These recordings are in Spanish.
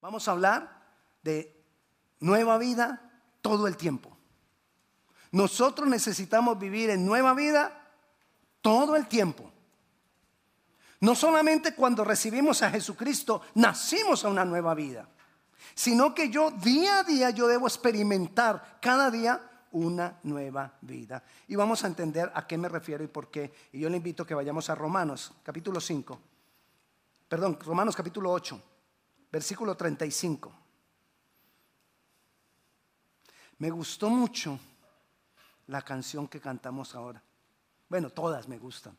Vamos a hablar de nueva vida todo el tiempo. Nosotros necesitamos vivir en nueva vida todo el tiempo. No solamente cuando recibimos a Jesucristo nacimos a una nueva vida, sino que yo día a día yo debo experimentar cada día una nueva vida. Y vamos a entender a qué me refiero y por qué. Y yo le invito a que vayamos a Romanos, capítulo 5. Perdón, Romanos capítulo 8, versículo 35. Me gustó mucho la canción que cantamos ahora. Bueno, todas me gustan.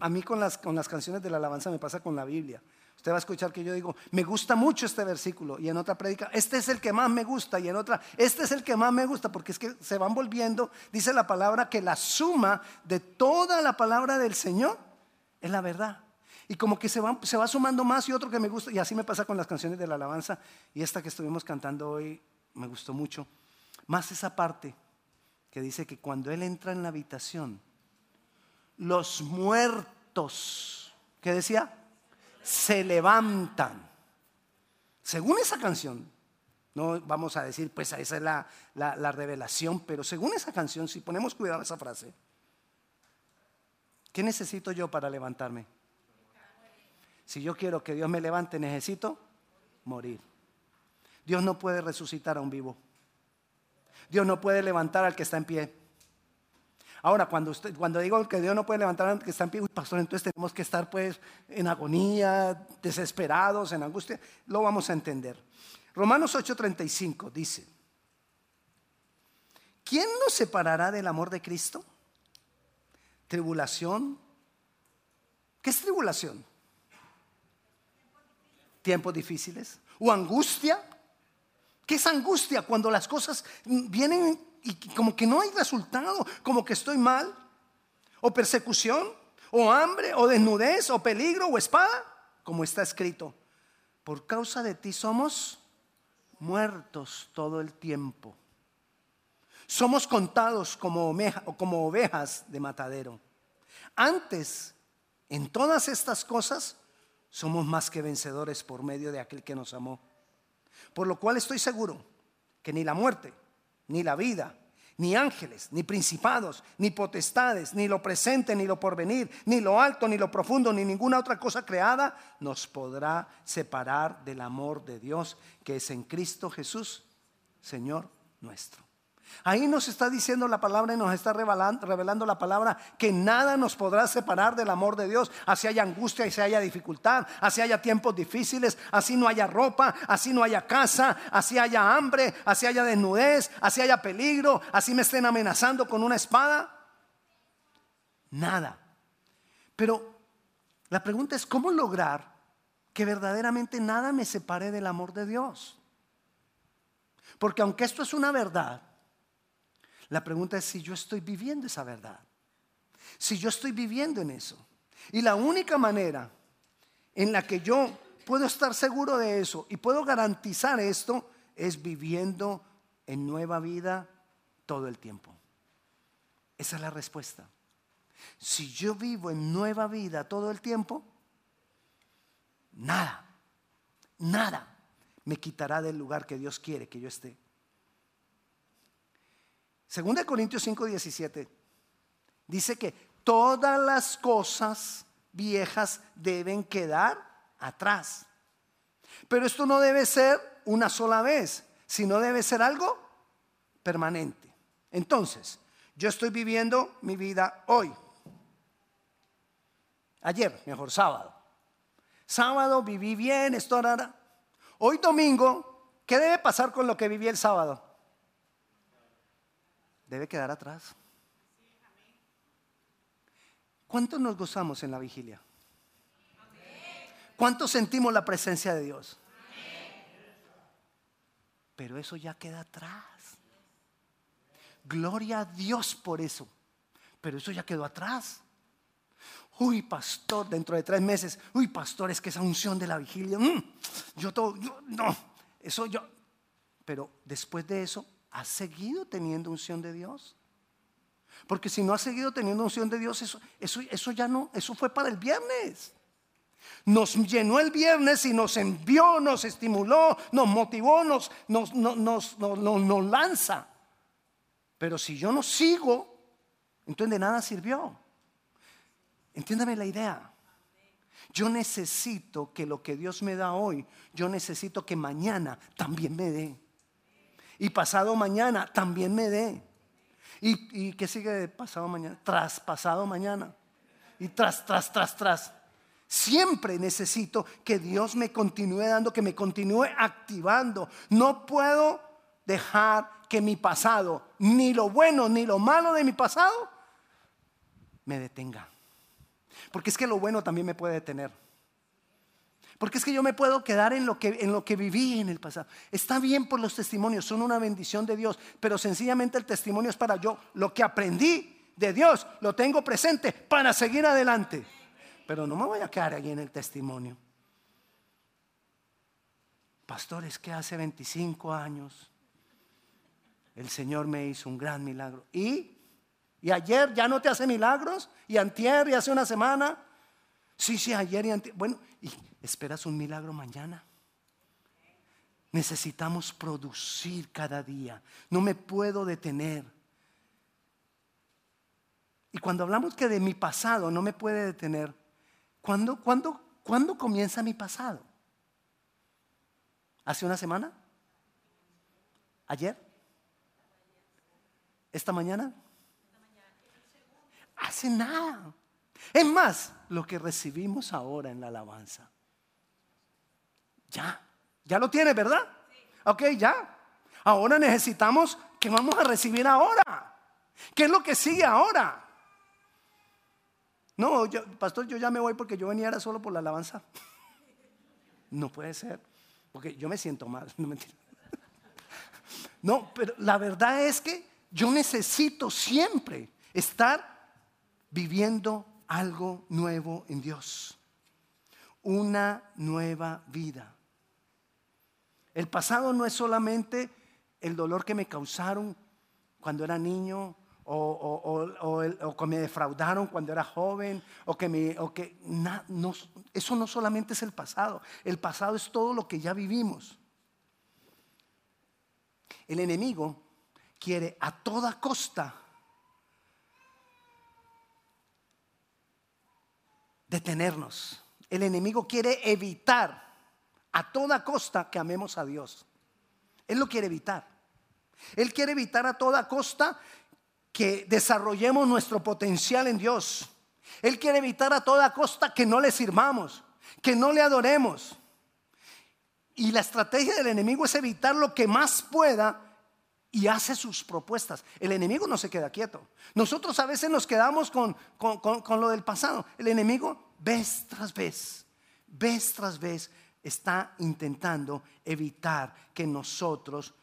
a mí con las, con las canciones de la alabanza me pasa con la Biblia. Usted va a escuchar que yo digo, me gusta mucho este versículo y en otra predica, este es el que más me gusta y en otra, este es el que más me gusta porque es que se van volviendo, dice la palabra que la suma de toda la palabra del Señor es la verdad. Y como que se va, se va sumando más y otro que me gusta y así me pasa con las canciones de la alabanza y esta que estuvimos cantando hoy me gustó mucho. Más esa parte que dice que cuando Él entra en la habitación, los muertos, ¿qué decía? Se levantan. Según esa canción, no vamos a decir, pues esa es la, la, revelación, pero según esa canción, si ponemos cuidado a esa frase, ¿qué necesito yo para levantarme? Si yo quiero que Dios me levante, necesito morir. Dios no puede resucitar a un vivo. Dios no puede levantar al que está en pie. Ahora, cuando, usted, cuando digo que Dios no puede levantar al que está en pie, pastor, entonces tenemos que estar pues en agonía, desesperados, en angustia. Lo vamos a entender. Romanos 8:35 dice, ¿quién nos separará del amor de Cristo? ¿Tribulación? ¿Qué es tribulación? ¿Tiempos difíciles? ¿O angustia? ¿Qué es angustia cuando las cosas vienen y como que no hay resultado, como que estoy mal? ¿O persecución? ¿O hambre? ¿O desnudez? ¿O peligro? ¿O espada? Como está escrito, por causa de ti somos muertos todo el tiempo. Somos contados como, como ovejas de matadero. Antes, en todas estas cosas, somos más que vencedores por medio de aquel que nos amó. Por lo cual estoy seguro que ni la muerte, ni la vida, ni ángeles, ni principados, ni potestades, ni lo presente, ni lo porvenir, ni lo alto, ni lo profundo, ni ninguna otra cosa creada nos podrá separar del amor de Dios que es en Cristo Jesús, Señor nuestro. Ahí nos está diciendo la palabra y nos está revelando, la palabra que nada nos podrá separar del amor de Dios. Así haya angustia, así haya dificultad, así haya tiempos difíciles, así no haya ropa, así no haya casa, así haya hambre, así haya desnudez, así haya peligro, así me estén amenazando con una espada. Nada. Pero la pregunta es, ¿cómo lograr que verdaderamente nada me separe del amor de Dios? Porque aunque esto es una verdad, la pregunta es si yo estoy viviendo esa verdad. Si yo estoy viviendo en eso. Y la única manera en la que yo puedo estar seguro de eso y puedo garantizar esto es viviendo en nueva vida todo el tiempo. Esa es la respuesta. Si yo vivo en nueva vida todo el tiempo, nada, nada me quitará del lugar que Dios quiere que yo esté. Segunda Corintios 5, 17 dice que todas las cosas viejas deben quedar atrás. Pero esto no debe ser una sola vez, sino debe ser algo permanente. Entonces, yo estoy viviendo mi vida hoy. Ayer, mejor sábado. Sábado viví bien, esto era. Hoy domingo, ¿qué debe pasar con lo que viví el sábado? Debe quedar atrás. ¿Cuánto nos gozamos en la vigilia? ¿Cuánto sentimos la presencia de Dios? Pero eso ya queda atrás. Gloria a Dios por eso. Pero eso ya quedó atrás. Uy, pastor, dentro de tres meses, uy, pastor, es que esa unción de la vigilia, mm, yo todo, no, eso yo. Pero después de eso, ¿Has seguido teniendo unción de Dios? Porque si no has seguido teniendo unción de Dios, eso, eso, eso ya no, eso fue para el viernes. Nos llenó el viernes y nos envió, nos estimuló, nos motivó, nos, nos, nos, nos lanza. Pero si yo no sigo, entonces de nada sirvió. Entiéndame la idea. Yo necesito que lo que Dios me da hoy, yo necesito que mañana también me dé. Y pasado mañana también me dé. ¿Y, y qué sigue de pasado mañana? Tras pasado mañana. Y tras, tras, tras, tras. Siempre necesito que Dios me continúe dando, que me continúe activando. No puedo dejar que mi pasado, ni lo bueno ni lo malo de mi pasado, me detenga. Porque es que lo bueno también me puede detener. Porque es que yo me puedo quedar en lo, que, en lo que viví en el pasado. Está bien por los testimonios, son una bendición de Dios, pero sencillamente el testimonio es para yo. Lo que aprendí de Dios lo tengo presente para seguir adelante. Pero no me voy a quedar ahí en el testimonio. Pastor, es que hace 25 años el Señor me hizo un gran milagro. ¿Y? ¿Y ayer ya no te hace milagros? ¿Y antier y hace una semana? Sí, sí, ayer y antier. Bueno, ¿y esperas un milagro mañana? Necesitamos producir cada día. No me puedo detener. Y cuando hablamos que de mi pasado no me puede detener, ¿cuándo, cuándo, ¿cuándo comienza mi pasado? ¿Hace una semana? ¿Ayer? ¿Esta mañana? hace nada. Es más, lo que recibimos ahora en la alabanza. Ya, ya lo tiene, ¿verdad? Ok, ya. Ahora necesitamos que vamos a recibir ahora. ¿Qué es lo que sigue ahora? No, pastor, yo ya me voy porque yo venía era solo por la alabanza. No puede ser, porque yo me siento mal. No, no, pero la verdad es que yo necesito siempre estar viviendo algo nuevo en Dios. Una nueva vida. El pasado no es solamente el dolor que me causaron cuando era niño o, que me defraudaron cuando era joven o que me eso no solamente es el pasado el pasado es todo lo que ya vivimos el enemigo quiere a toda costa detenernos. El enemigo quiere evitar a toda costa que amemos a Dios. Él lo quiere evitar. Él quiere evitar a toda costa que desarrollemos nuestro potencial en Dios. Él quiere evitar a toda costa que no le sirvamos, que no le adoremos. Y la estrategia del enemigo es evitar lo que más pueda y hace sus propuestas. El enemigo no se queda quieto. Nosotros a veces nos quedamos con, con, lo del pasado. El enemigo, vez tras vez, vez tras vez, está intentando evitar que nosotros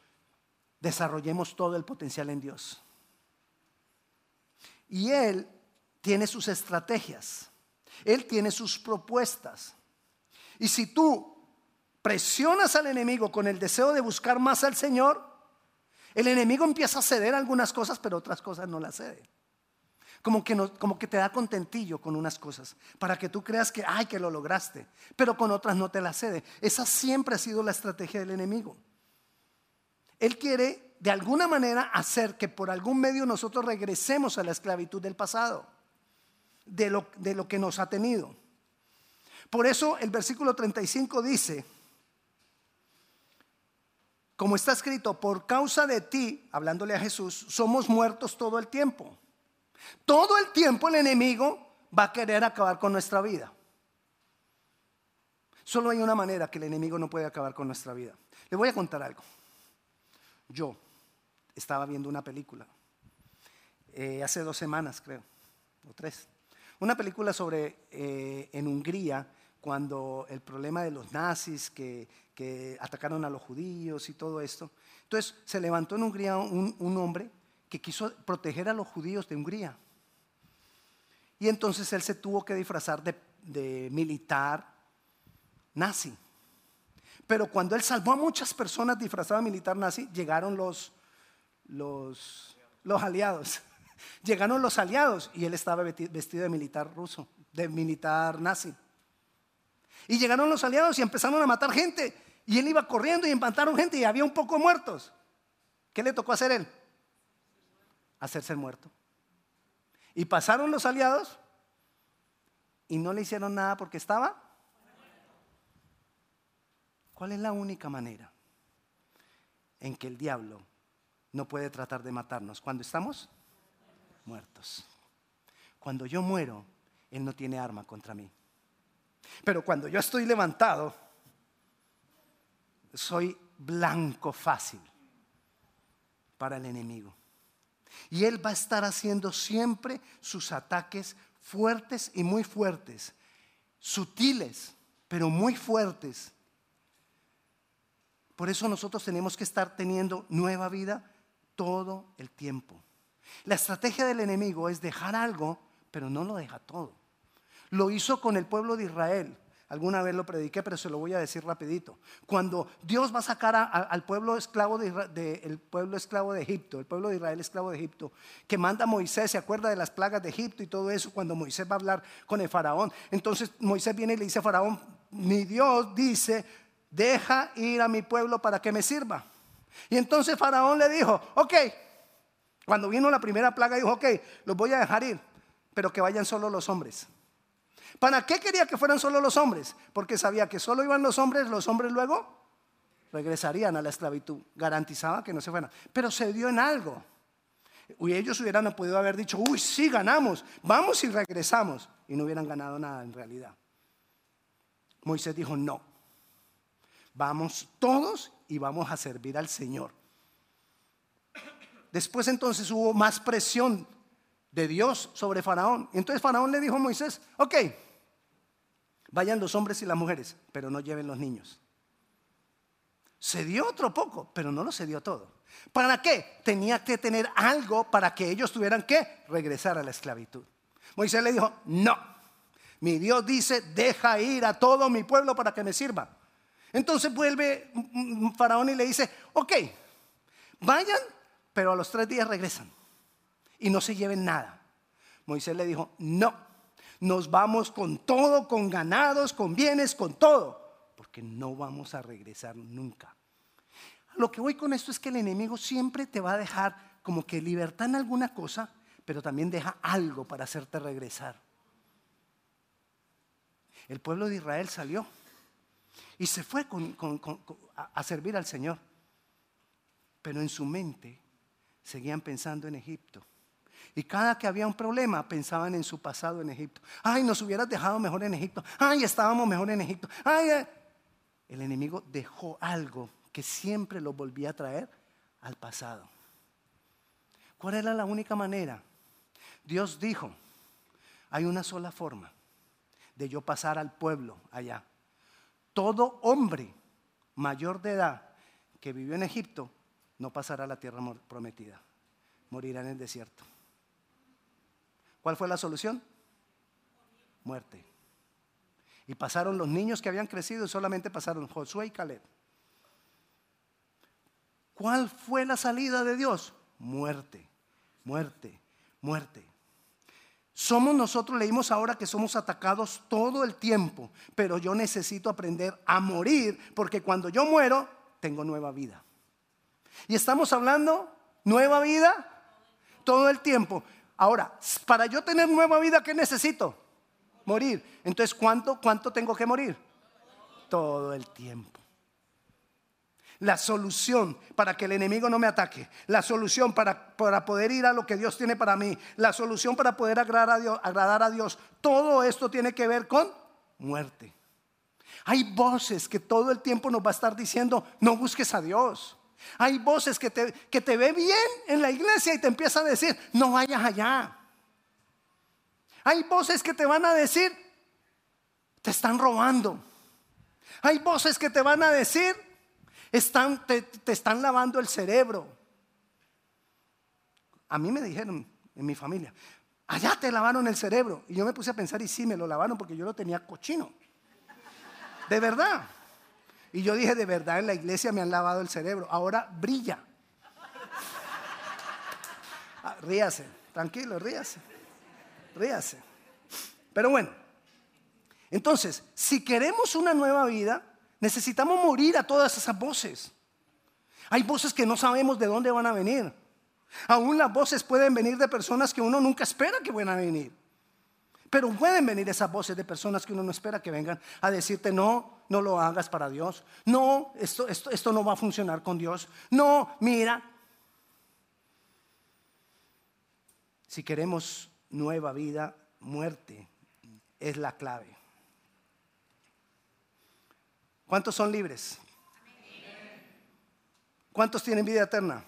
desarrollemos todo el potencial en Dios. Y Él tiene sus estrategias. Él tiene sus propuestas. Y si tú presionas al enemigo con el deseo de buscar más al Señor, el enemigo empieza a ceder algunas cosas, pero otras cosas no las cede. Como que, como que te da contentillo con unas cosas, para que tú creas que, ay, que lo lograste, pero con otras no te las cede. Esa siempre ha sido la estrategia del enemigo. Él quiere, de alguna manera, hacer que por algún medio nosotros regresemos a la esclavitud del pasado, de lo, de lo que nos ha tenido. Por eso el versículo 35 dice, como está escrito, por causa de ti, hablándole a Jesús, somos muertos todo el tiempo. Todo el tiempo el enemigo va a querer acabar con nuestra vida. Solo hay una manera que el enemigo no puede acabar con nuestra vida. Le voy a contar algo. Yo estaba viendo una película, eh, hace dos semanas creo, o tres. Una película sobre eh, en Hungría, cuando el problema de los nazis que, atacaron a los judíos y todo esto. Entonces se levantó en Hungría un, hombre que quiso proteger a los judíos de Hungría. Y entonces él se tuvo que disfrazar de, militar nazi. Pero cuando él salvó a muchas personas disfrazadas de militar nazi, llegaron los, los, los aliados. Llegaron los aliados y él estaba vestido de militar ruso, de militar nazi. Y llegaron los aliados y empezaron a matar gente. Y él iba corriendo y mataron gente y había un poco muertos. ¿Qué le tocó hacer él? Hacerse el muerto. Y pasaron los aliados y no le hicieron nada porque estaba. ¿Cuál es la única manera en que el diablo no puede tratar de matarnos? Cuando estamos muertos. Cuando yo muero, Él no tiene arma contra mí. Pero cuando yo estoy levantado, soy blanco fácil para el enemigo. Y Él va a estar haciendo siempre sus ataques fuertes y muy fuertes, sutiles, pero muy fuertes. Por eso nosotros tenemos que estar teniendo nueva vida todo el tiempo. La estrategia del enemigo es dejar algo, pero no lo deja todo. Lo hizo con el pueblo de Israel. Alguna vez lo prediqué, pero se lo voy a decir rapidito. Cuando Dios va a sacar al pueblo esclavo de, Egipto, el pueblo de Israel esclavo de Egipto, que manda a Moisés, se acuerda de las plagas de Egipto y todo eso, cuando Moisés va a hablar con el faraón. Entonces Moisés viene y le dice a faraón, mi Dios dice, deja ir a mi pueblo para que me sirva. Y entonces faraón le dijo, ok, cuando vino la primera plaga dijo, ok, los voy a dejar ir, pero que vayan solo los hombres. ¿Para qué quería que fueran solo los hombres? Porque sabía que solo iban los hombres, los hombres luego regresarían a la esclavitud. Garantizaba que no se fueran. Pero se dio en algo. Y ellos hubieran podido haber dicho, uy, sí, ganamos, vamos y regresamos. Y no hubieran ganado nada en realidad. Moisés dijo, no, vamos todos y vamos a servir al Señor. Después entonces hubo más presión de Dios sobre Faraón. Entonces Faraón le dijo a Moisés, ok, Vayan los hombres y las mujeres, pero no lleven los niños. Se dio otro poco, pero no lo se dio todo. ¿Para qué? Tenía que tener algo para que ellos tuvieran que regresar a la esclavitud. Moisés le dijo, no, mi Dios dice, deja ir a todo mi pueblo para que me sirva. Entonces vuelve Faraón y le dice, ok, vayan, pero a los tres días regresan y no se lleven nada. Moisés le dijo, no, nos vamos con todo, con ganados, con bienes, con todo, porque no vamos a regresar nunca. Lo que voy con esto es que el enemigo siempre te va a dejar como que libertad en alguna cosa, pero también deja algo para hacerte regresar. El pueblo de Israel salió y se fue a servir al Señor, pero en su mente seguían pensando en Egipto. Y cada que había un problema pensaban en su pasado en Egipto. Ay, nos hubieras dejado mejor en Egipto. Ay, estábamos mejor en Egipto. Ay, eh. el enemigo dejó algo que siempre lo volvía a traer al pasado. ¿Cuál era la única manera? Dios dijo, hay una sola forma de yo pasar al pueblo allá. Todo hombre mayor de edad que vivió en Egipto no pasará a la tierra prometida, morirá en el desierto. ¿Cuál fue la solución? Muerte. Y pasaron los niños que habían crecido y solamente pasaron Josué y Caleb. ¿Cuál fue la salida de Dios? Muerte, muerte, muerte. Somos nosotros, leímos ahora que somos atacados todo el tiempo, pero yo necesito aprender a morir porque cuando yo muero, tengo nueva vida. Y estamos hablando, nueva vida, todo el tiempo. Ahora, para yo tener nueva vida, ¿qué necesito? Morir. Entonces, ¿cuánto, cuánto tengo que morir? Todo el tiempo. La solución para que el enemigo no me ataque, la solución para, para, poder ir a lo que Dios tiene para mí, la solución para poder agradar a, Dios, agradar a Dios, todo esto tiene que ver con muerte. Hay voces que todo el tiempo nos va a estar diciendo, no busques a Dios. Hay voces que te, que te ve bien en la iglesia y te empiezan a decir, no vayas allá. Hay voces que te van a decir, te están robando. Hay voces que te van a decir, están, te, te están lavando el cerebro. A mí me dijeron en mi familia, allá te lavaron el cerebro. Y yo me puse a pensar, y sí, me lo lavaron porque yo lo tenía cochino. De verdad. Y yo dije, de verdad, en la iglesia me han lavado el cerebro. Ahora brilla. Ah, ríase, tranquilo, ríase. Ríase. Pero bueno, Entonces, si queremos una nueva vida, necesitamos morir a todas esas voces. Hay voces que no sabemos de dónde van a venir. Aún las voces pueden venir de personas que uno nunca espera que van a venir. Pero pueden venir esas voces de personas que uno no espera que vengan a decirte, no, no lo hagas para Dios. No, esto, esto, esto no va a funcionar con Dios. No, mira. Si queremos nueva vida, muerte es la clave. ¿Cuántos son libres? ¿Cuántos tienen vida eterna?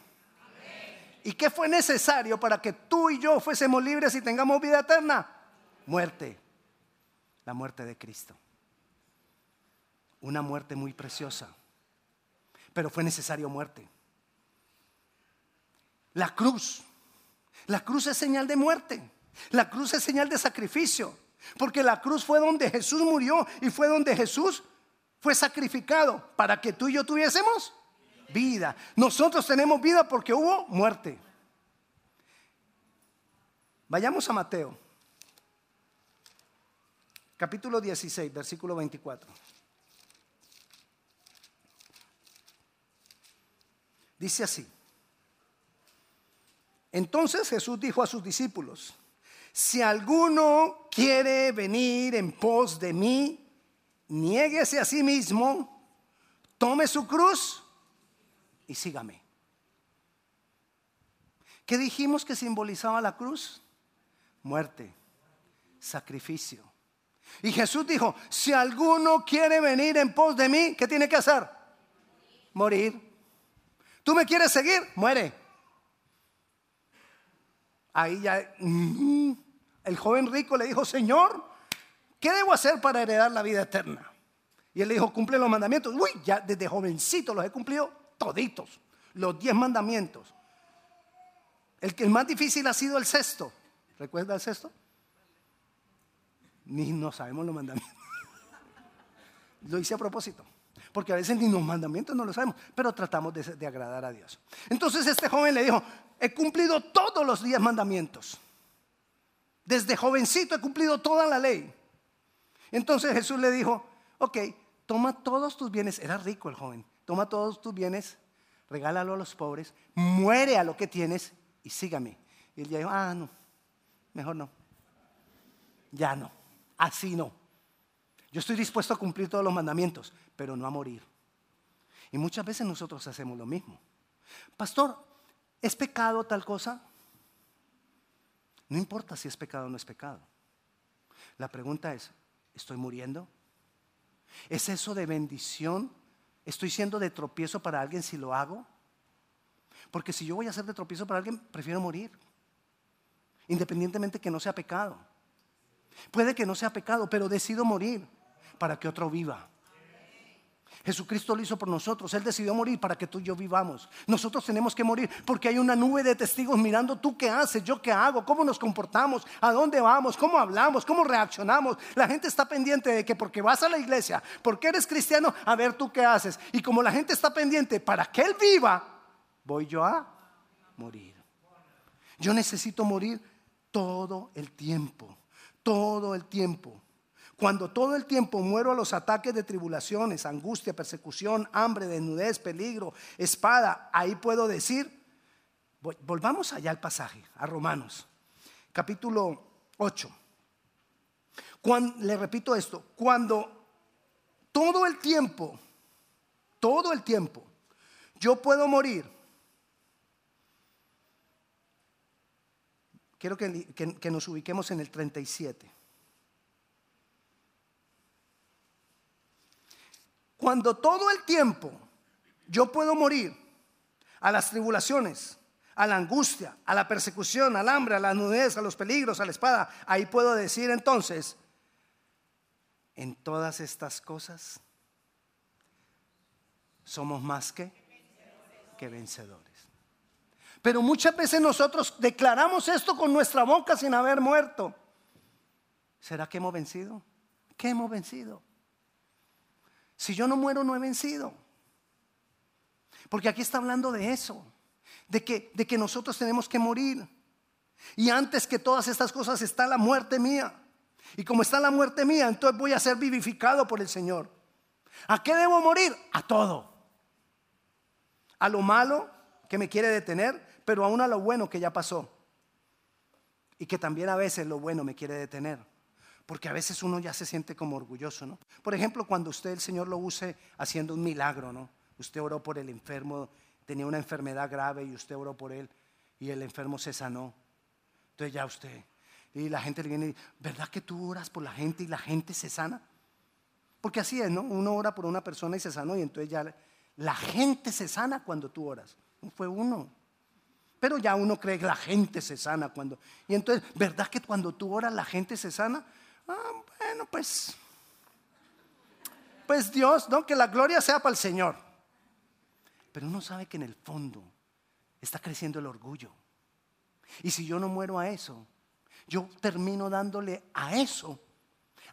¿Y qué fue necesario para que tú y yo fuésemos libres y tengamos vida eterna? Muerte. La muerte de Cristo. Una muerte muy preciosa. Pero fue necesario muerte. La cruz. La cruz es señal de muerte. La cruz es señal de sacrificio. Porque la cruz fue donde Jesús murió y fue donde Jesús fue sacrificado para que tú y yo tuviésemos vida. Nosotros tenemos vida porque hubo muerte. Vayamos a Mateo capítulo 16, versículo 24. Dice así. Entonces Jesús dijo a sus discípulos, si alguno quiere venir en pos de mí, niéguese a sí mismo, tome su cruz y sígame. ¿Qué dijimos que simbolizaba la cruz? Muerte, sacrificio. Y Jesús dijo, si alguno quiere venir en pos de mí, ¿qué tiene que hacer? Morir. ¿Tú me quieres seguir? Muere. Ahí ya mm, el joven rico le dijo, Señor, ¿qué debo hacer para heredar la vida eterna? Y él le dijo, cumple los mandamientos. Uy, ya desde jovencito los he cumplido toditos, los diez mandamientos. El que el más difícil ha sido el sexto. ¿Recuerda el sexto? Ni no sabemos los mandamientos. Lo hice a propósito, porque a veces ni los mandamientos no lo sabemos, pero tratamos de, agradar a Dios. Entonces este joven le dijo, he cumplido todos los diez mandamientos. Desde jovencito he cumplido toda la ley. Entonces Jesús le dijo, ok, toma todos tus bienes, era rico el joven, toma todos tus bienes, regálalo a los pobres, muere a lo que tienes y sígame. Y él dijo, ah, no, mejor no, ya no. Así no. Yo estoy dispuesto a cumplir todos los mandamientos, pero no a morir. Y muchas veces nosotros hacemos lo mismo. Pastor, ¿es pecado tal cosa? No importa si es pecado o no es pecado. La pregunta es, ¿estoy muriendo? ¿Es eso de bendición? ¿Estoy siendo de tropiezo para alguien si lo hago? Porque si yo voy a ser de tropiezo para alguien, prefiero morir. Independientemente que no sea pecado. Puede que no sea pecado, pero decido morir para que otro viva. Jesucristo lo hizo por nosotros. Él decidió morir para que tú y yo vivamos. Nosotros tenemos que morir porque hay una nube de testigos mirando tú qué haces, yo qué hago, cómo nos comportamos, a dónde vamos, cómo hablamos, cómo reaccionamos. La gente está pendiente de que porque vas a la iglesia, porque eres cristiano, a ver tú qué haces. Y como la gente está pendiente para que Él viva, voy yo a morir. Yo necesito morir todo el tiempo todo el tiempo. Cuando todo el tiempo muero a los ataques de tribulaciones, angustia, persecución, hambre, desnudez, peligro, espada, ahí puedo decir, volvamos allá al pasaje, a Romanos, capítulo 8. le repito esto, cuando todo el tiempo, todo el tiempo, yo puedo morir quiero que, nos ubiquemos en el 37. Cuando todo el tiempo yo puedo morir a las tribulaciones, a la angustia, a la persecución, al hambre, a la nudez, a los peligros, a la espada, ahí puedo decir entonces, en todas estas cosas somos más que, que vencedores. Pero muchas veces nosotros declaramos esto con nuestra boca sin haber muerto. ¿Será que hemos vencido? ¿Qué hemos vencido? Si yo no muero, no he vencido. Porque aquí está hablando de eso, de que, de que nosotros tenemos que morir. Y antes que todas estas cosas está la muerte mía. Y como está la muerte mía, entonces voy a ser vivificado por el Señor. ¿A qué debo morir? A todo. A lo malo que me quiere detener, pero aún a lo bueno que ya pasó. Y que también a veces lo bueno me quiere detener. Porque a veces uno ya se siente como orgulloso, ¿no? Por ejemplo, cuando usted, el Señor, lo use haciendo un milagro, ¿no? Usted oró por el enfermo, tenía una enfermedad grave y usted oró por él y el enfermo se sanó. Entonces ya usted, y la gente le viene y dice, ¿verdad que tú oras por la gente y la gente se sana? Porque así es, ¿no? Uno ora por una persona y se sanó y entonces ya la gente se sana cuando tú oras. Fue uno. Pero ya uno cree que la gente se sana cuando... Y entonces, ¿verdad que cuando tú oras la gente se sana? Ah, bueno, pues... Pues Dios, ¿no? Que la gloria sea para el Señor. Pero uno sabe que en el fondo está creciendo el orgullo. Y si yo no muero a eso, yo termino dándole a eso,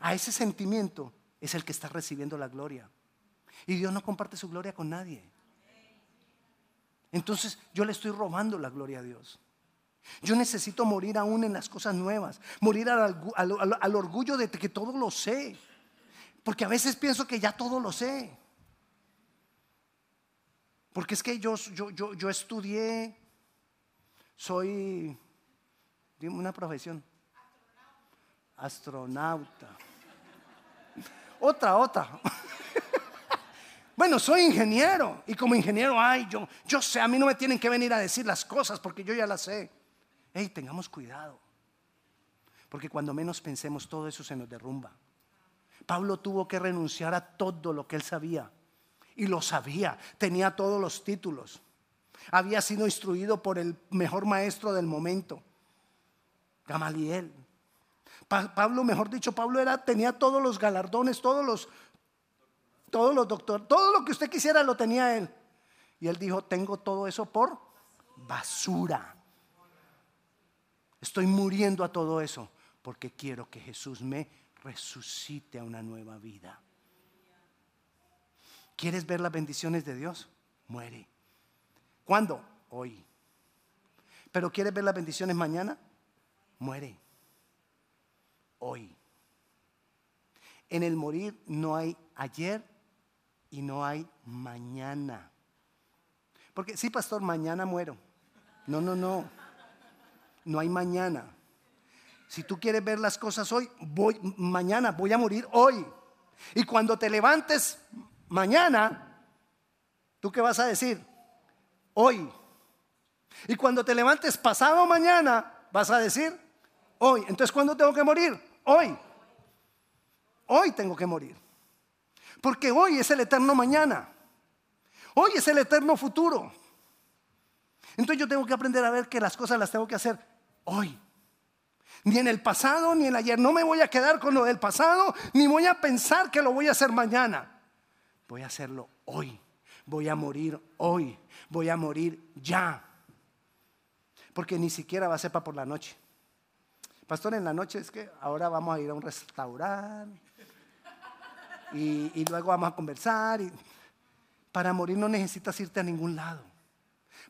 a ese sentimiento, es el que está recibiendo la gloria. Y Dios no comparte su gloria con nadie. Entonces yo le estoy robando la gloria a Dios. Yo necesito morir aún en las cosas nuevas, morir al, orgullo de que todo lo sé. Porque a veces pienso que ya todo lo sé. Porque es que yo, yo, yo, yo estudié, soy, dime una profesión, astronauta. Otra, otra. Bueno, soy ingeniero y como ingeniero, ay, yo, yo sé, a mí no me tienen que venir a decir las cosas porque yo ya las sé. Hey, tengamos cuidado. Porque cuando menos pensemos todo eso se nos derrumba. Pablo tuvo que renunciar a todo lo que él sabía y lo sabía, tenía todos los títulos. Había sido instruido por el mejor maestro del momento, Gamaliel. Pablo, mejor dicho, Pablo era, tenía todos los galardones, todos los, todos los todo lo que usted quisiera lo tenía él. Y él dijo, tengo todo eso por basura. Estoy muriendo a todo eso porque quiero que Jesús me resucite a una nueva vida. ¿Quieres ver las bendiciones de Dios? Muere. ¿Cuándo? Hoy. ¿Pero quieres ver las bendiciones mañana? Muere. Hoy. En el morir no hay ayer y no hay mañana. Porque sí, pastor, mañana muero. No, no, no. No hay mañana. Si tú quieres ver las cosas hoy, voy mañana, voy a morir hoy. Y cuando te levantes mañana, ¿tú qué vas a decir? Hoy. Y cuando te levantes pasado mañana, vas a decir hoy. Entonces, ¿cuándo tengo que morir? Hoy. Hoy tengo que morir. Porque hoy es el eterno mañana. Hoy es el eterno futuro. Entonces yo tengo que aprender a ver que las cosas las tengo que hacer hoy. Ni en el pasado, ni en ayer. No me voy a quedar con lo del pasado, ni voy a pensar que lo voy a hacer mañana voy a hacerlo hoy, voy a morir hoy, voy a morir ya. Porque ni siquiera va a ser para por la noche. Pastor, en la noche es que ahora vamos a ir a un restaurante y, luego vamos a conversar. Y, para morir no necesitas irte a ningún lado.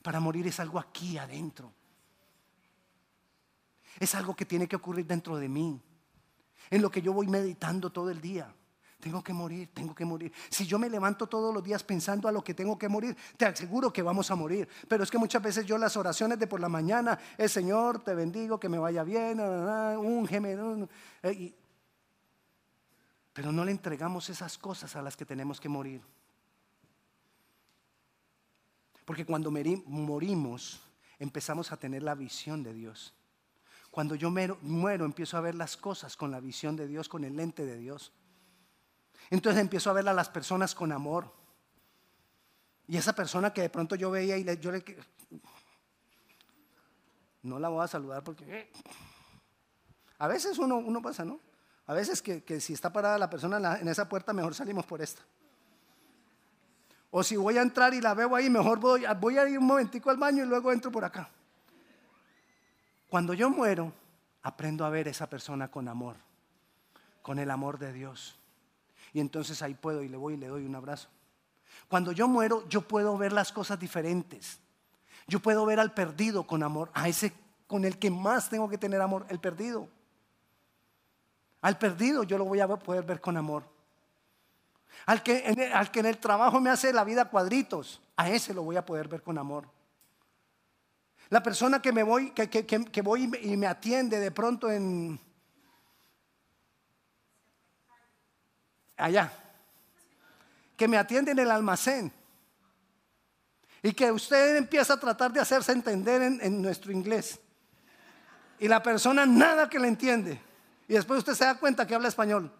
Para morir es algo aquí adentro. Es algo que tiene que ocurrir dentro de mí. En lo que yo voy meditando todo el día. Tengo que morir, tengo que morir. Si yo me levanto todos los días pensando a lo que tengo que morir, te aseguro que vamos a morir. Pero es que muchas veces yo las oraciones de por la mañana, el Señor te bendigo, que me vaya bien, un eh, pero no le entregamos esas cosas a las que tenemos que morir. Porque cuando morimos, empezamos a tener la visión de Dios. Cuando yo muero, empiezo a ver las cosas con la visión de Dios, con el lente de Dios. Entonces empiezo a ver a las personas con amor. Y esa persona que de pronto yo veía y yo le... No la voy a saludar porque... A veces uno, uno pasa, ¿no? A veces que, si está parada la persona en, esa puerta, mejor salimos por esta. O si voy a entrar y la veo ahí, mejor voy, voy a ir un momentico al baño y luego entro por acá. Cuando yo muero, aprendo a ver a esa persona con amor, con el amor de Dios. Y entonces ahí puedo y le voy y le doy un abrazo. Cuando yo muero, yo puedo ver las cosas diferentes. Yo puedo ver al perdido con amor, a ese con el que más tengo que tener amor, el perdido. Al perdido yo lo voy a poder ver con amor. Al que, en el, al que en el trabajo me hace la vida cuadritos, a ese lo voy a poder ver con amor. La persona que me voy, que, que voy y me atiende de pronto en allá, que me atiende en el almacén y que usted empieza a tratar de hacerse entender en, en nuestro inglés y la persona nada que le entiende y después usted se da cuenta que habla español.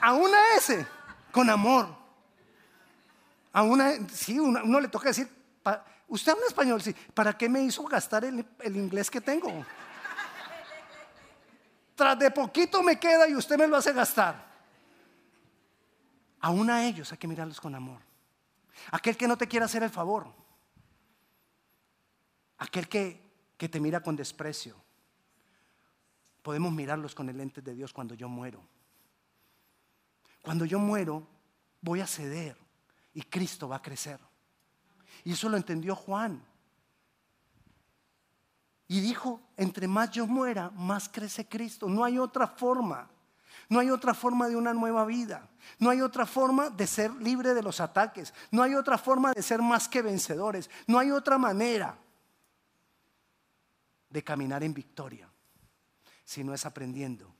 A una ese, con amor. A una, sí, uno, le toca decir, usted habla español, sí, ¿para qué me hizo gastar el, el inglés que tengo? Tras de poquito me queda y usted me lo hace gastar. Aún a ellos hay que mirarlos con amor. Aquel que no te quiere hacer el favor. Aquel que, que te mira con desprecio. Podemos mirarlos con el lente de Dios cuando yo muero. Cuando yo muero, voy a ceder y Cristo va a crecer. Y eso lo entendió Juan. Y dijo, entre más yo muera, más crece Cristo. No hay otra forma. No hay otra forma de una nueva vida. No hay otra forma de ser libre de los ataques. No hay otra forma de ser más que vencedores. No hay otra manera de caminar en victoria, si no es aprendiendo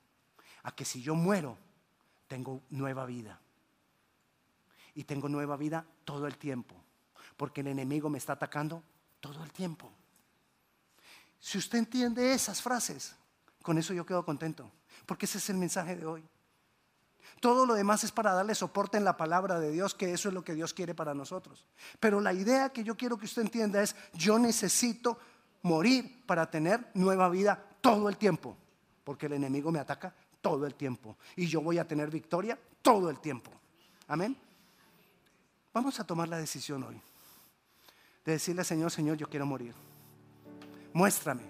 a que si yo muero, tengo nueva vida. Y tengo nueva vida todo el tiempo, porque el enemigo me está atacando todo el tiempo. Si usted entiende esas frases, con eso yo quedo contento, porque ese es el mensaje de hoy. Todo lo demás es para darle soporte en la palabra de Dios, que eso es lo que Dios quiere para nosotros. Pero la idea que yo quiero que usted entienda es, yo necesito morir para tener nueva vida todo el tiempo, porque el enemigo me ataca todo el tiempo y yo voy a tener victoria todo el tiempo. Amén. Vamos a tomar la decisión hoy de decirle, Señor, Señor, yo quiero morir. Muéstrame,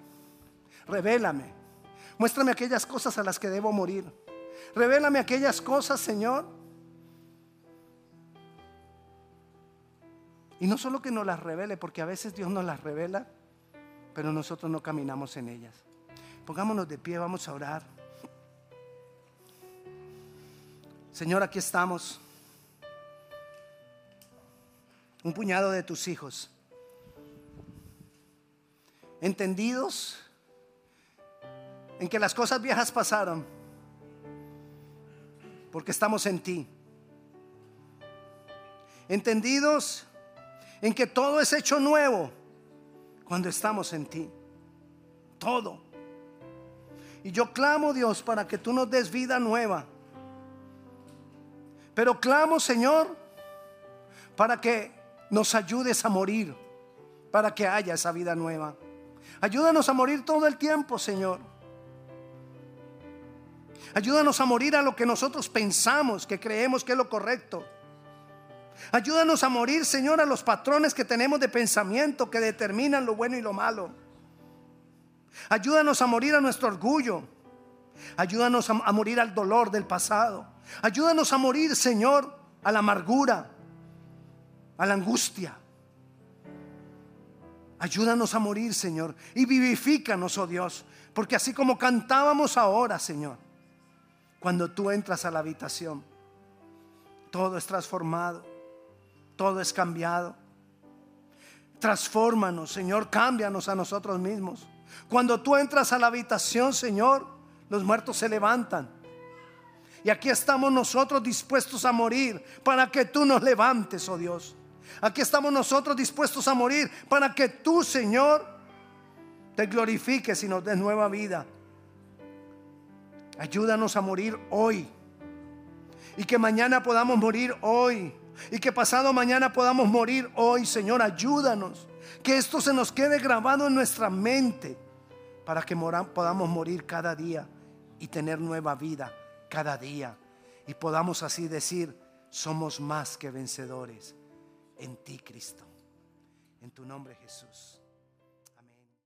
revélame Muéstrame aquellas cosas a las que debo morir. Revélame aquellas cosas, Señor. Y no solo que nos las revele, porque a veces Dios nos las revela, pero nosotros no caminamos en ellas. Pongámonos de pie, vamos a orar. Señor, aquí estamos. Un puñado de tus hijos. Entendidos en que las cosas viejas pasaron, porque estamos en ti. Entendidos en que todo es hecho nuevo cuando estamos en ti. Todo. Y yo clamo, Dios, para que tú nos des vida nueva. Pero clamo, Señor, para que nos ayudes a morir, para que haya esa vida nueva. Ayúdanos a morir todo el tiempo, Señor. Ayúdanos a morir a lo que nosotros pensamos, que creemos que es lo correcto. Ayúdanos a morir, Señor, a los patrones que tenemos de pensamiento que determinan lo bueno y lo malo. Ayúdanos a morir a nuestro orgullo. Ayúdanos a, morir al dolor del pasado. Ayúdanos a morir, Señor, a la amargura, a la angustia. Ayúdanos a morir, Señor, y vivifícanos, oh Dios, porque así como cantábamos ahora, Señor, cuando tú entras a la habitación, todo es transformado, todo es cambiado. Transfórmanos, Señor, cámbianos a nosotros mismos. Cuando tú entras a la habitación, Señor, los muertos se levantan. Y aquí estamos nosotros dispuestos a morir para que tú nos levantes, oh Dios. Aquí estamos nosotros dispuestos a morir para que tú, Señor, te glorifiques y nos des nueva vida. Ayúdanos a morir hoy. Y que mañana podamos morir hoy. Y que pasado mañana podamos morir hoy. Señor, ayúdanos. Que esto se nos quede grabado en nuestra mente. Para que podamos morir cada día. Y tener nueva vida cada día. Y podamos así decir, somos más que vencedores en ti, Cristo. En tu nombre, Jesús.